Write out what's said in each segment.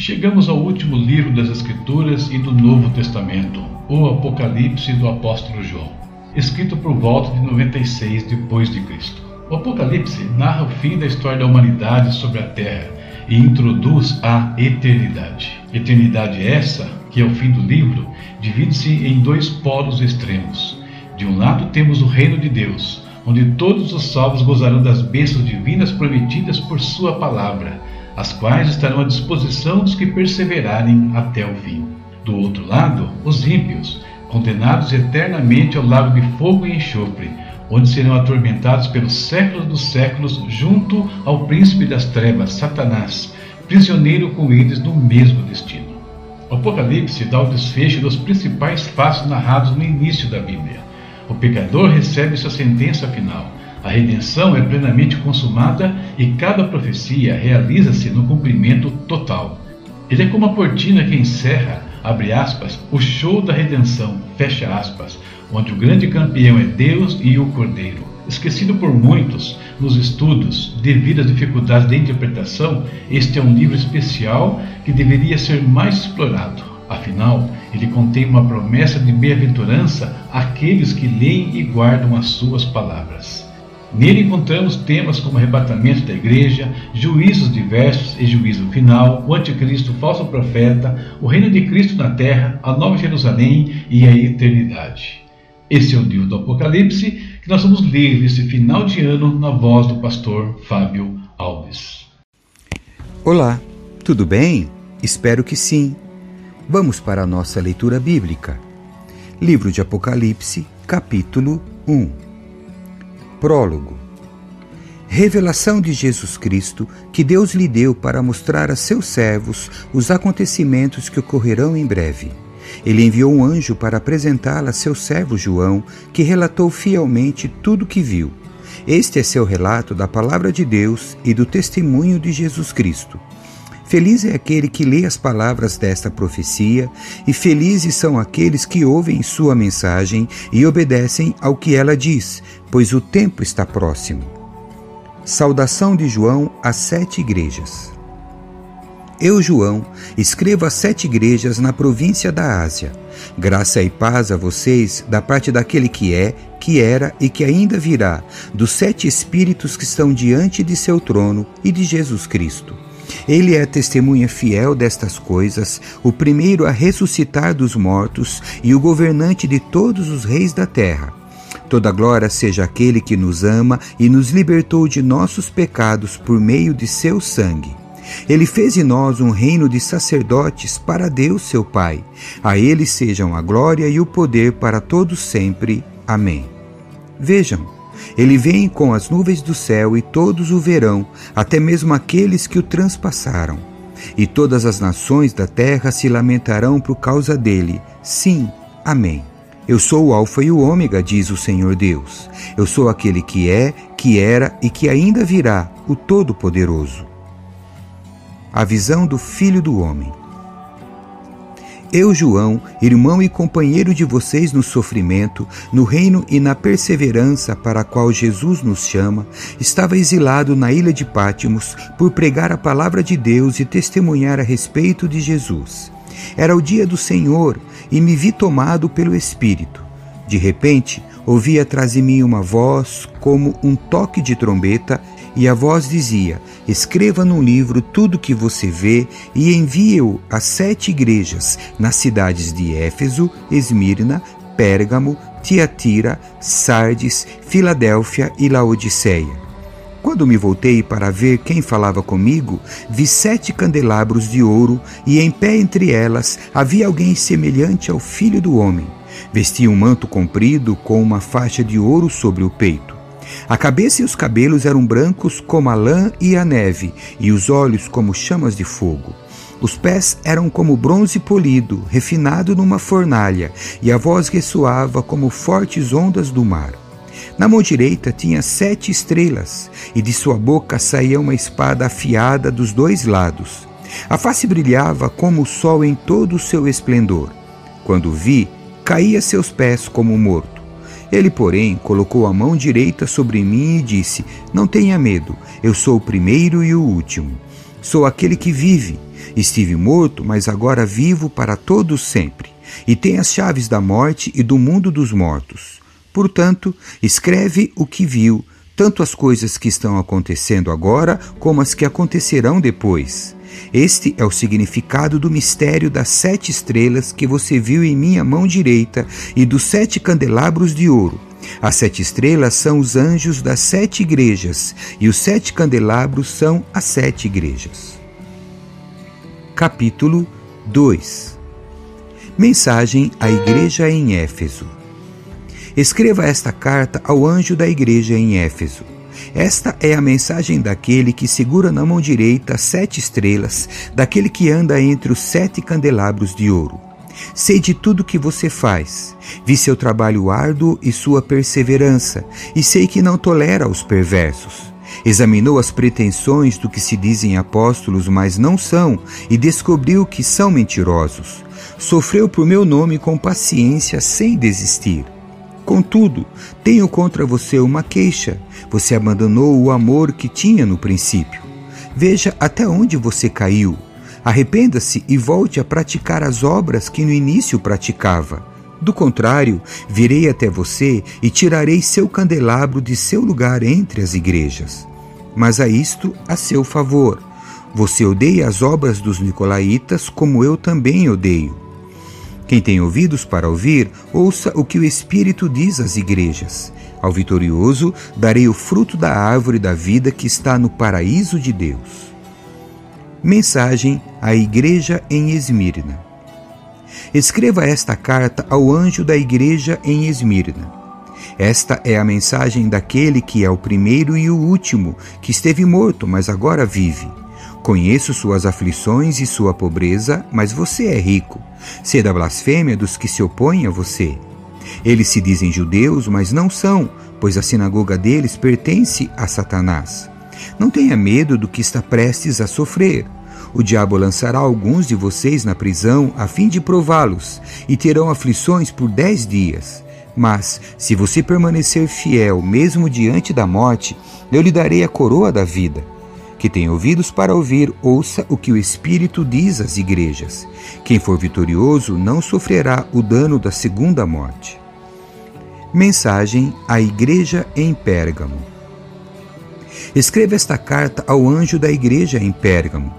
chegamos ao último livro das Escrituras e do Novo Testamento, o Apocalipse do apóstolo João, escrito por volta de 96 depois de Cristo. O Apocalipse narra o fim da história da humanidade sobre a Terra e introduz a eternidade. Eternidade essa, que é o fim do livro, divide-se em dois polos extremos. De um lado temos o reino de Deus, onde todos os salvos gozarão das bênçãos divinas prometidas por sua palavra, as quais estarão à disposição dos que perseverarem até o fim. Do outro lado, os ímpios, condenados eternamente ao lago de fogo e enxofre, onde serão atormentados pelos séculos dos séculos junto ao príncipe das trevas, Satanás, prisioneiro com eles no mesmo destino. O Apocalipse dá o desfecho dos principais fatos narrados no início da Bíblia. O pecador recebe sua sentença final. A redenção é plenamente consumada e cada profecia realiza-se no cumprimento total. Ele é como a cortina que encerra, abre aspas, o show da redenção, fecha aspas, onde o grande campeão é Deus e o Cordeiro. Esquecido por muitos nos estudos devido às dificuldades de interpretação, este é um livro especial que deveria ser mais explorado. Afinal, ele contém uma promessa de bem-aventurança àqueles que leem e guardam as suas palavras. Nele encontramos temas como arrebatamento da igreja, juízos diversos e juízo final, o anticristo, o falso profeta, o reino de Cristo na terra, a nova Jerusalém e a eternidade. Esse é o livro do Apocalipse que nós vamos ler nesse final de ano na voz do pastor Fábio Alves. Olá, tudo bem? Espero que sim. Vamos para a nossa leitura bíblica. Livro de Apocalipse, capítulo 1. Prólogo Revelação de Jesus Cristo que Deus lhe deu para mostrar a seus servos os acontecimentos que ocorrerão em breve. Ele enviou um anjo para apresentá-la a seu servo João, que relatou fielmente tudo o que viu. Este é seu relato da palavra de Deus e do testemunho de Jesus Cristo. Feliz é aquele que lê as palavras desta profecia, e felizes são aqueles que ouvem sua mensagem e obedecem ao que ela diz, pois o tempo está próximo. Saudação de João às sete igrejas. Eu, João, escrevo às sete igrejas na província da Ásia. Graça e paz a vocês da parte daquele que é, que era e que ainda virá, dos sete espíritos que estão diante de seu trono e de Jesus Cristo. Ele é testemunha fiel destas coisas, o primeiro a ressuscitar dos mortos e o governante de todos os reis da terra. Toda glória seja aquele que nos ama e nos libertou de nossos pecados por meio de seu sangue. Ele fez de nós um reino de sacerdotes para Deus, seu Pai. A ele sejam a glória e o poder para todos sempre. Amém. Vejam, ele vem com as nuvens do céu e todos o verão, até mesmo aqueles que o transpassaram. E todas as nações da terra se lamentarão por causa dele. Sim, amém. Eu sou o Alfa e o Ômega, diz o Senhor Deus. Eu sou aquele que é, que era e que ainda virá, o Todo-Poderoso. A visão do Filho do Homem. Eu, João, irmão e companheiro de vocês no sofrimento, no reino e na perseverança para a qual Jesus nos chama, estava exilado na ilha de Pátimos por pregar a palavra de Deus e testemunhar a respeito de Jesus. Era o dia do Senhor e me vi tomado pelo Espírito. De repente, ouvi atrás de mim uma voz como um toque de trombeta e a voz dizia: Escreva num livro tudo que você vê e envie-o às sete igrejas nas cidades de Éfeso, Esmirna, Pérgamo, Tiatira, Sardes, Filadélfia e Laodiceia. Quando me voltei para ver quem falava comigo, vi sete candelabros de ouro, e em pé entre elas havia alguém semelhante ao filho do homem. Vestia um manto comprido com uma faixa de ouro sobre o peito. A cabeça e os cabelos eram brancos como a lã e a neve, e os olhos como chamas de fogo. Os pés eram como bronze polido, refinado numa fornalha, e a voz ressoava como fortes ondas do mar. Na mão direita tinha sete estrelas, e de sua boca saía uma espada afiada dos dois lados. A face brilhava como o sol em todo o seu esplendor. Quando vi, caí a seus pés como morto. Ele, porém, colocou a mão direita sobre mim e disse: Não tenha medo, eu sou o primeiro e o último. sou aquele que vive. Estive morto, mas agora vivo para todos sempre, e tenho as chaves da morte e do mundo dos mortos. Portanto, escreve o que viu, tanto as coisas que estão acontecendo agora como as que acontecerão depois. Este é o significado do mistério das sete estrelas que você viu em minha mão direita e dos sete candelabros de ouro. As sete estrelas são os anjos das sete igrejas, e os sete candelabros são as sete igrejas. Capítulo 2 Mensagem à Igreja em Éfeso Escreva esta carta ao anjo da igreja em Éfeso. Esta é a mensagem daquele que segura na mão direita sete estrelas, daquele que anda entre os sete candelabros de ouro. Sei de tudo que você faz, vi seu trabalho árduo e sua perseverança, e sei que não tolera os perversos. Examinou as pretensões do que se dizem apóstolos, mas não são, e descobriu que são mentirosos. Sofreu por meu nome com paciência sem desistir. Contudo, tenho contra você uma queixa. Você abandonou o amor que tinha no princípio. Veja até onde você caiu. Arrependa-se e volte a praticar as obras que no início praticava. Do contrário, virei até você e tirarei seu candelabro de seu lugar entre as igrejas. Mas a isto a seu favor. Você odeia as obras dos nicolaítas como eu também odeio. Quem tem ouvidos para ouvir, ouça o que o Espírito diz às igrejas. Ao vitorioso darei o fruto da árvore da vida que está no paraíso de Deus. Mensagem à Igreja em Esmirna. Escreva esta carta ao anjo da igreja em Esmirna. Esta é a mensagem daquele que é o primeiro e o último, que esteve morto, mas agora vive. Conheço suas aflições e sua pobreza, mas você é rico. Sê da blasfêmia dos que se opõem a você. Eles se dizem judeus, mas não são, pois a sinagoga deles pertence a Satanás. Não tenha medo do que está prestes a sofrer. O diabo lançará alguns de vocês na prisão a fim de prová-los, e terão aflições por dez dias. Mas, se você permanecer fiel mesmo diante da morte, eu lhe darei a coroa da vida. Que tem ouvidos para ouvir, ouça o que o Espírito diz às igrejas. Quem for vitorioso não sofrerá o dano da segunda morte. Mensagem à Igreja em Pérgamo. Escreva esta carta ao anjo da igreja em Pérgamo.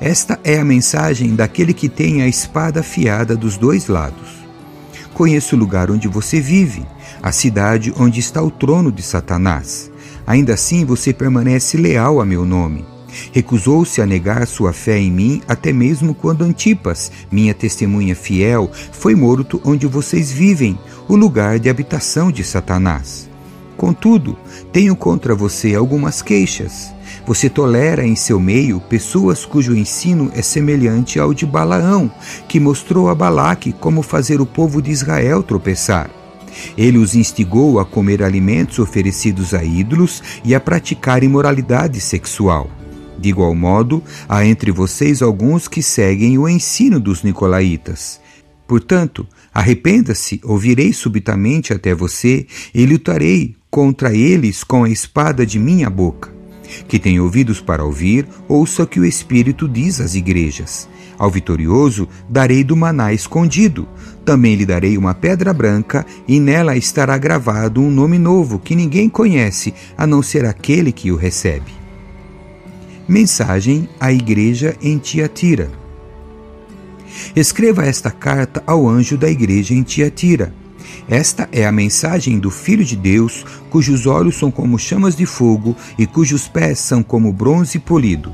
Esta é a mensagem daquele que tem a espada afiada dos dois lados. Conheço o lugar onde você vive, a cidade onde está o trono de Satanás. Ainda assim você permanece leal a meu nome. Recusou-se a negar sua fé em mim, até mesmo quando Antipas, minha testemunha fiel, foi morto onde vocês vivem, o lugar de habitação de Satanás. Contudo, tenho contra você algumas queixas. Você tolera em seu meio pessoas cujo ensino é semelhante ao de Balaão, que mostrou a Balaque como fazer o povo de Israel tropeçar. Ele os instigou a comer alimentos oferecidos a ídolos e a praticar imoralidade sexual. De igual modo, há entre vocês alguns que seguem o ensino dos nicolaítas. Portanto, arrependa-se, ou virei subitamente até você e lutarei contra eles com a espada de minha boca. Que tem ouvidos para ouvir, ouça o que o Espírito diz às igrejas. Ao vitorioso darei do maná escondido. Também lhe darei uma pedra branca, e nela estará gravado um nome novo que ninguém conhece, a não ser aquele que o recebe. Mensagem à Igreja em Tiatira. Escreva esta carta ao anjo da igreja em Tiatira. Esta é a mensagem do Filho de Deus, cujos olhos são como chamas de fogo e cujos pés são como bronze polido.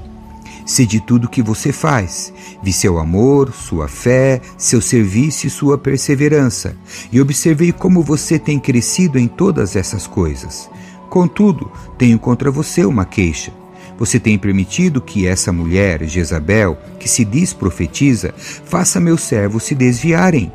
Sei de tudo que você faz. Vi seu amor, sua fé, seu serviço e sua perseverança, e observei como você tem crescido em todas essas coisas. Contudo, tenho contra você uma queixa. Você tem permitido que essa mulher, Jezabel, que se diz profetiza, faça meus servos se desviarem.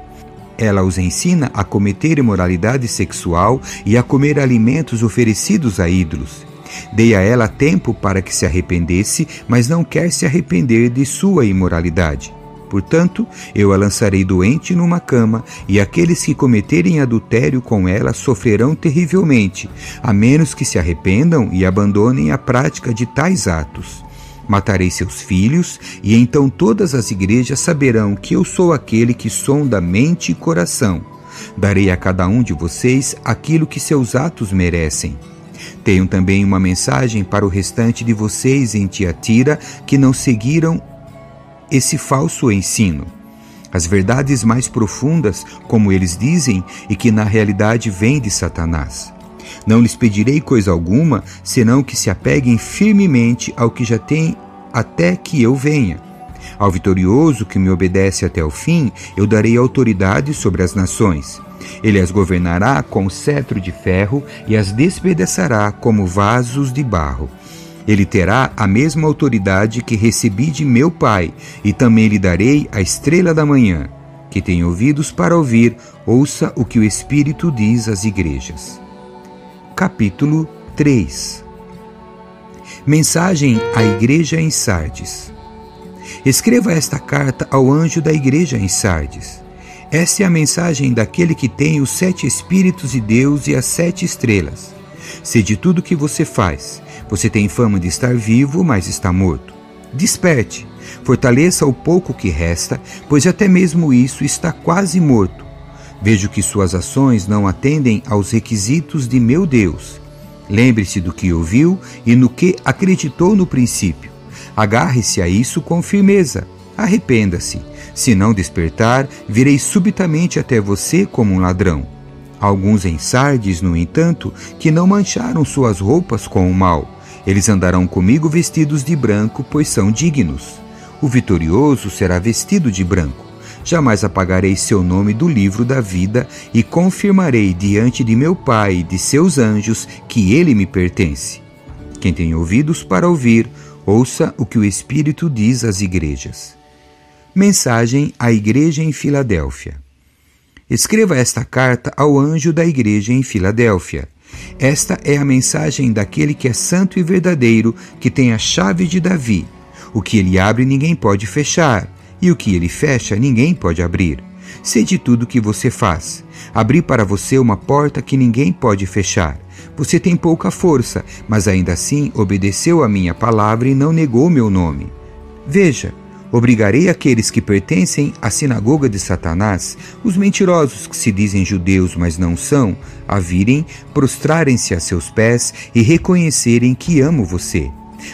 Ela os ensina a cometer imoralidade sexual e a comer alimentos oferecidos a ídolos. Dei a ela tempo para que se arrependesse, mas não quer se arrepender de sua imoralidade. Portanto, eu a lançarei doente numa cama, e aqueles que cometerem adultério com ela sofrerão terrivelmente, a menos que se arrependam e abandonem a prática de tais atos. Matarei seus filhos, e então todas as igrejas saberão que eu sou aquele que sonda mente e coração. Darei a cada um de vocês aquilo que seus atos merecem. Tenho também uma mensagem para o restante de vocês em Tiatira que não seguiram esse falso ensino. As verdades mais profundas, como eles dizem, e que na realidade vêm de Satanás. Não lhes pedirei coisa alguma, senão que se apeguem firmemente ao que já têm até que eu venha. Ao vitorioso que me obedece até o fim, eu darei autoridade sobre as nações. Ele as governará com cetro de ferro e as despedaçará como vasos de barro. Ele terá a mesma autoridade que recebi de meu Pai, e também lhe darei a estrela da manhã. Que tem ouvidos para ouvir, ouça o que o Espírito diz às igrejas. Capítulo 3 Mensagem à Igreja em Sardes Escreva esta carta ao anjo da igreja em Sardes. Esta é a mensagem daquele que tem os sete Espíritos de Deus e as sete estrelas. Se de tudo que você faz, você tem fama de estar vivo, mas está morto. Desperte, fortaleça o pouco que resta, pois até mesmo isso está quase morto. Vejo que suas ações não atendem aos requisitos de meu Deus. Lembre-se do que ouviu e no que acreditou no princípio. Agarre-se a isso com firmeza. Arrependa-se. Se não despertar, virei subitamente até você como um ladrão. Alguns em Sardes, no entanto, que não mancharam suas roupas com o mal. Eles andarão comigo vestidos de branco, pois são dignos. O vitorioso será vestido de branco. Jamais apagarei seu nome do livro da vida e confirmarei diante de meu Pai e de seus anjos que ele me pertence. Quem tem ouvidos para ouvir, ouça o que o Espírito diz às igrejas. Mensagem à Igreja em Filadélfia. Escreva esta carta ao anjo da igreja em Filadélfia. Esta é a mensagem daquele que é santo e verdadeiro, que tem a chave de Davi. O que ele abre, ninguém pode fechar, e o que ele fecha, ninguém pode abrir. Sei de tudo que você faz. Abri para você uma porta que ninguém pode fechar. Você tem pouca força, mas ainda assim obedeceu a minha palavra e não negou meu nome. Veja, Obrigarei aqueles que pertencem à sinagoga de Satanás, os mentirosos que se dizem judeus, mas não são, a virem, prostrarem-se a seus pés e reconhecerem que amo você.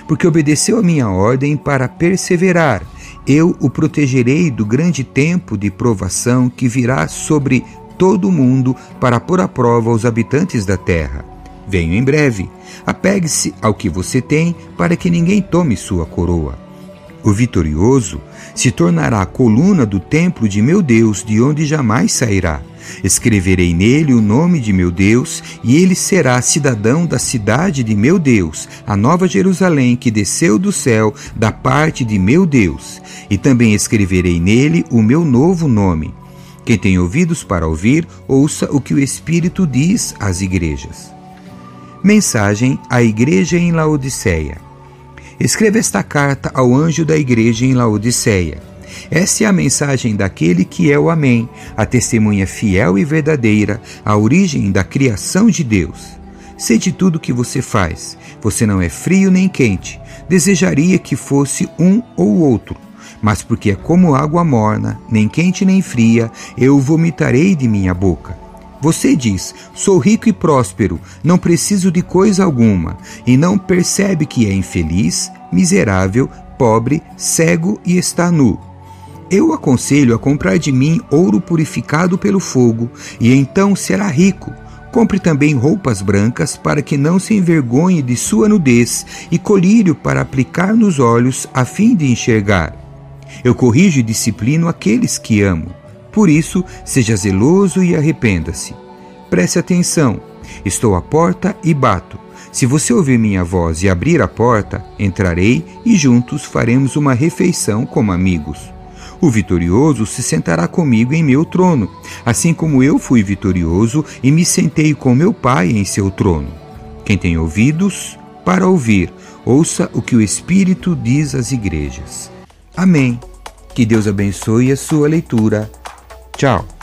Porque obedeceu a minha ordem para perseverar. Eu o protegerei do grande tempo de provação que virá sobre todo o mundo para pôr à prova os habitantes da terra. Venho em breve. Apegue-se ao que você tem para que ninguém tome sua coroa. O vitorioso se tornará a coluna do templo de meu Deus, de onde jamais sairá. Escreverei nele o nome de meu Deus, e ele será cidadão da cidade de meu Deus, a nova Jerusalém que desceu do céu da parte de meu Deus. E também escreverei nele o meu novo nome. Quem tem ouvidos para ouvir, ouça o que o Espírito diz às igrejas. Mensagem à Igreja em Laodiceia. Escreva esta carta ao anjo da igreja em Laodiceia. Essa é a mensagem daquele que é o Amém, a testemunha fiel e verdadeira, a origem da criação de Deus. Sei de tudo que você faz. Você não é frio nem quente. Desejaria que fosse um ou outro. Mas porque é como água morna, nem quente nem fria, eu vomitarei de minha boca. Você diz: Sou rico e próspero, não preciso de coisa alguma, e não percebe que é infeliz, miserável, pobre, cego e está nu. Eu aconselho a comprar de mim ouro purificado pelo fogo, e então será rico. Compre também roupas brancas para que não se envergonhe de sua nudez, e colírio para aplicar nos olhos a fim de enxergar. Eu corrijo e disciplino aqueles que amo. Por isso, seja zeloso e arrependa-se. Preste atenção, estou à porta e bato. Se você ouvir minha voz e abrir a porta, entrarei e juntos faremos uma refeição como amigos. O vitorioso se sentará comigo em meu trono, assim como eu fui vitorioso e me sentei com meu Pai em seu trono. Quem tem ouvidos para ouvir, ouça o que o Espírito diz às igrejas. Amém. Que Deus abençoe a sua leitura. Chao.